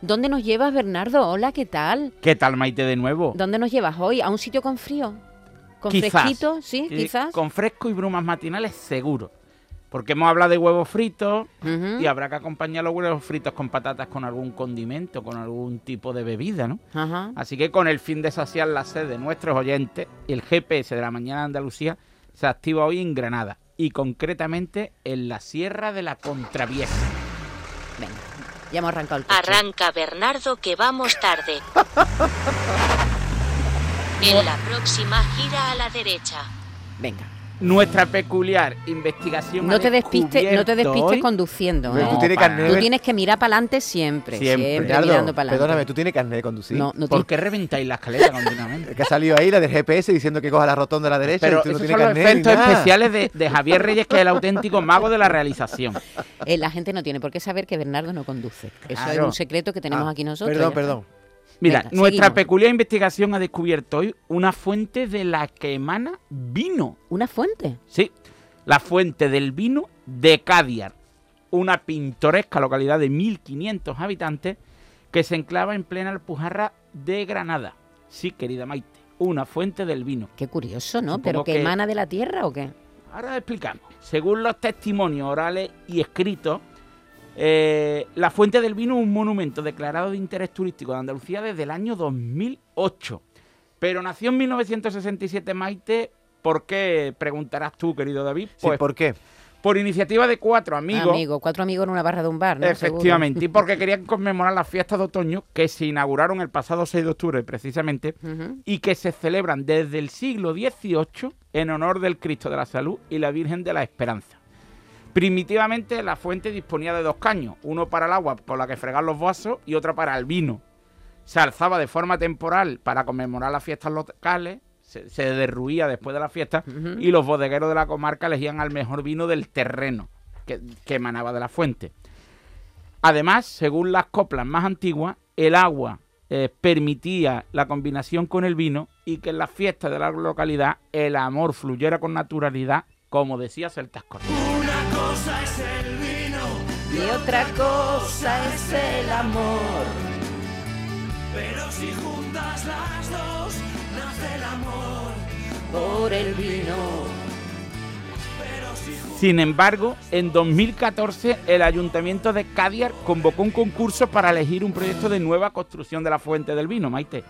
¿Dónde nos llevas, Bernardo? Hola, ¿qué tal? ¿Qué tal, Maite, de nuevo? ¿Dónde nos llevas hoy? ¿A un sitio con frío? ¿Con Quizás. fresquito? ¿Sí? Quizás. Con fresco y brumas matinales, seguro. Porque hemos hablado de huevos fritos y habrá que acompañar los huevos fritos con patatas con algún condimento, con algún tipo de bebida, ¿no? Ajá. Así que con el fin de saciar la sed de nuestros oyentes, el GPS de la mañana de Andalucía se activa hoy en Granada y concretamente en la Sierra de la Contravieja. Ya hemos arrancado el coche. Arranca Bernardo que vamos tarde. En la próxima gira a la derecha. Venga. Nuestra peculiar investigación No te despistes, no te despistes conduciendo, ¿eh? tú tienes para carnet Tú de- tienes que mirar para adelante siempre, Siempre. siempre, mirando para adelante. perdóname, ¿tú tienes carnet de conducir? No, no ¿Por qué reventáis la escalera continuamente? Es que ha salido ahí la del GPS diciendo que coja la rotonda a la derecha Pero y tú no esos tienes son los efectos especiales de, de Javier Reyes, que es el auténtico mago de la realización. Eh, la gente no tiene por qué saber que Bernardo no conduce. Eso es un secreto que tenemos Ah, aquí nosotros. Perdón, perdón. Mira, Venga, nuestra seguimos. peculiar investigación ha descubierto hoy una fuente de la que emana vino. ¿Una fuente? Sí, la fuente del vino de Cadiar, una pintoresca localidad de 1.500 habitantes que se enclava en plena Alpujarra de Granada. Sí, querida Maite, una fuente del vino. Qué curioso, ¿no? Supongo ¿Pero que, que- emana de la tierra o qué? Ahora explicamos. Según los testimonios orales y escritos, eh, la Fuente del Vino es un monumento declarado de interés turístico de Andalucía desde el año 2008. Pero nació en 1967 Maite. ¿Por qué? Preguntarás tú, querido David. Sí, Pues ¿por qué? por iniciativa de cuatro amigos. Amigo, cuatro amigos en una barra de un bar, ¿no? Efectivamente, y porque querían conmemorar las fiestas de otoño que se inauguraron el pasado 6 de octubre precisamente y que se celebran desde el siglo XVIII en honor del Cristo de la Salud y la Virgen de la Esperanza. Primitivamente la fuente disponía de dos caños, uno para el agua por la que fregar los vasos y otro para el vino. Se alzaba de forma temporal para conmemorar las fiestas locales, se, se derruía después de la fiesta y los bodegueros de la comarca elegían al mejor vino del terreno que, que emanaba de la fuente. Además, según las coplas más antiguas, el agua eh, permitía la combinación con el vino y que en las fiestas de la localidad el amor fluyera con naturalidad, como decía Celtas Cortés. Y otra cosa es el amor. Por el vino. Sin embargo, en 2014 el ayuntamiento de Cadiar convocó un concurso para elegir un proyecto de nueva construcción de la fuente del vino, Maite,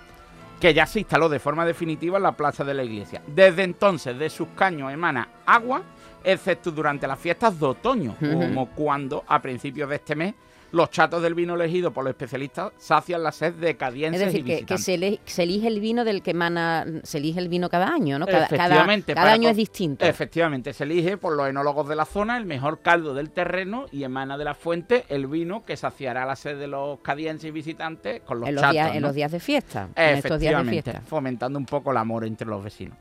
que ya se instaló de forma definitiva en la plaza de la iglesia. Desde entonces de sus caños emana agua, excepto durante las fiestas de otoño, como cuando a principios de este mes los chatos del vino elegido por los especialistas sacian la sed de Es cadienses decir, y que, se, ele- se elige el vino del que emana, se elige el vino cada año, ¿no? Cada, Efectivamente, año es distinto. Efectivamente, se elige por los enólogos de la zona el mejor caldo del terreno y emana de la fuente el vino que saciará la sed de los cadienses y visitantes con los en, los chatos. días, en ¿no? los días de fiesta. En estos días de Efectivamente, fiesta. fomentando un poco el amor entre los vecinos.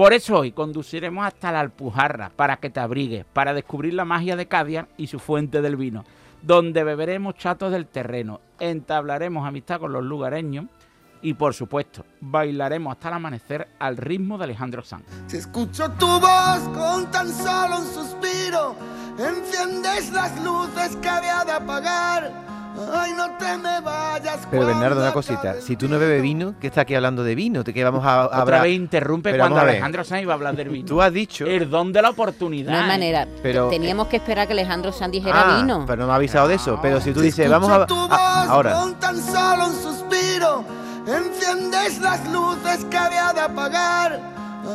Por eso hoy conduciremos hasta la Alpujarra para que te abrigues, para descubrir la magia de Cadiar y su fuente del vino, donde beberemos chatos del terreno, entablaremos amistad con los lugareños y, por supuesto, bailaremos hasta el amanecer al ritmo de Alejandro Sanz. Si escucho tu voz con tan solo un suspiro, enciendes las luces que había de apagar. Ay, no te me vayas. Pero Bernardo, una cosita. Si tú no bebes vino, ¿qué está aquí hablando de vino? ¿De qué vamos a Otra hablar? vez interrumpe Pero cuando a. Alejandro Sanz iba a hablar del vino. Tú has dicho... El don de la oportunidad. No hay manera. Pero- Teníamos que esperar que Alejandro Sanz dijera Ah, vino. pero no me ha avisado de eso. Pero si tú dices, vamos a... tu a- voz ahora. Con tan solo un suspiro, enciendes las luces que había de apagar.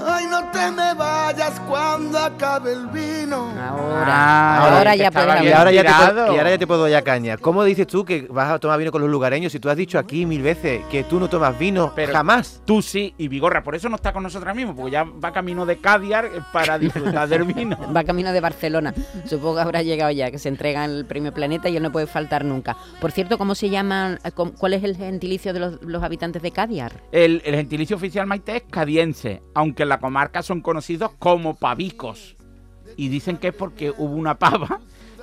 Ay, no te me vayas cuando acabe el vino. Ahora, Ah, ahora ya Y ahora, ya te y ahora ya te puedo dar caña. ¿Cómo dices tú que vas a tomar vino con los lugareños si tú has dicho aquí mil veces que tú no tomas vino Pero- jamás? Tú sí, y Vigorra, por eso no está con nosotros ahora mismo, porque ya va camino de Cadiar para disfrutar del vino. Va camino de Barcelona. Supongo que habrá llegado ya, que se entrega el premio Planeta y él no puede faltar nunca. Por cierto, ¿cómo se llaman? eh, ¿Cuál es el gentilicio de los, los habitantes de Cadiar? El, el gentilicio oficial Maite es cadiense, aunque en la comarca son conocidos como pavicos. Y dicen que es porque hubo una pava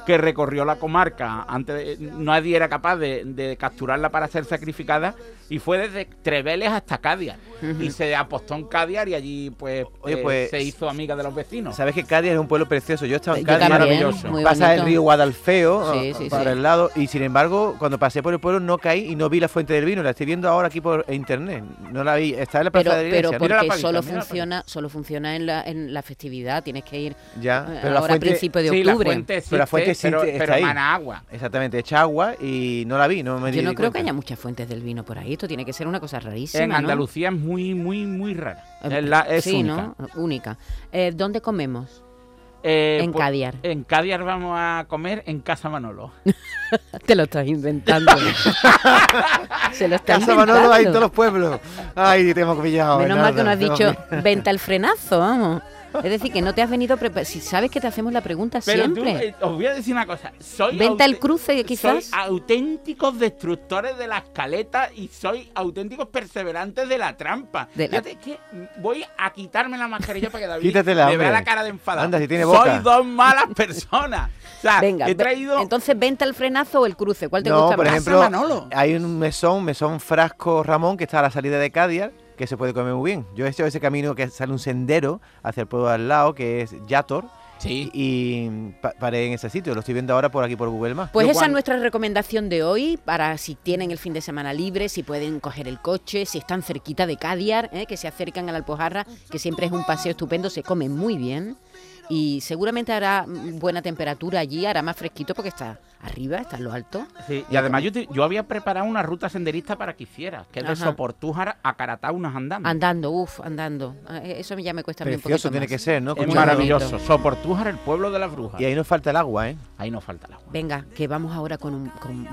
que recorrió la comarca. Antes de- nadie era capaz de, de capturarla para ser sacrificada y fue desde Treveles hasta Cádiz. Y se apostó en Cádiz y allí pues, Oye, eh, pues, se hizo amiga de los vecinos. Sabes que Cádiz es un pueblo precioso. Yo he estado en Yo Cádiz. también, maravilloso. pasa el río Guadalfeo Sí, ah, sí, para sí. el lado y sin embargo cuando pasé por el pueblo no caí y no vi la fuente del vino la estoy viendo ahora aquí por internet no la vi está en la plaza Pero, de la pero iglesia la porque palita, solo la funciona, solo funciona en la, en la festividad. Tienes que ir ya eh, pero la ahora a fuente principios de Sí, la octubre. fuente Pero la fuente pero, existe, pero está ahí. emana agua. exactamente echa agua y no la vi no me Yo di no creo que haya muchas fuentes del vino por ahí. Esto tiene que ser una cosa rarísima. En ¿no? Andalucía es muy, muy, muy rara. Eh, Es, la- es sí, única. ¿no? Única. Eh, ¿Dónde comemos? Eh, En pues, Cádiz. En Cádiz vamos a comer en Casa Manolo. Te lo estás inventando. Se lo estás Casa inventando. Manolo hay en todos los pueblos ay te hemos pillado Menos mal que no has dicho venta el frenazo, vamos. Es decir, que no te has venido preparado. Si sabes que te hacemos la pregunta Pero tú, siempre. eh, os voy a decir una cosa. Soy Venta el cruce, quizás. Soy auténticos destructores de la escaleta y soy auténticos perseverantes de la trampa. De la- Fíjate que voy a quitarme la mascarilla para que David Quítatela, me vea la cara de enfadado. Anda, si tiene soy dos malas personas. O sea, Venga, he traído... entonces venta el frenazo o el cruce. ¿Cuál te no, gusta por más? ejemplo, Manolo. hay un mesón, mesón Frasco Ramón, que está a la salida de Cádiz, que se puede comer muy bien. Yo he hecho ese camino que sale un sendero hacia el pueblo al lado, que es Yator, Sí. y pa- paré en ese sitio. Lo estoy viendo ahora por aquí por Google Maps. Pues Yo esa es nuestra recomendación de hoy para si tienen el fin de semana libre, si pueden coger el coche, si están cerquita de Cadiar, ¿eh? que se acercan a la Alpujarra, que siempre es un paseo estupendo, se come muy bien y seguramente hará mm, buena temperatura allí, hará más fresquito porque está arriba, está en lo alto. Sí, y además yo, te- yo había preparado una ruta senderista para que hicieras, que es de. Soportújar a Carataunas andando. Andando, uff, andando. Ah, eh, Eso ya me cuesta mí un Precioso poquito tiene más. que ser, ¿no? es maravilloso. Soportújar, el pueblo de las brujas. Y ahí nos falta el agua, ¿eh? Ahí no falta el agua. Venga, que vamos ahora con un... con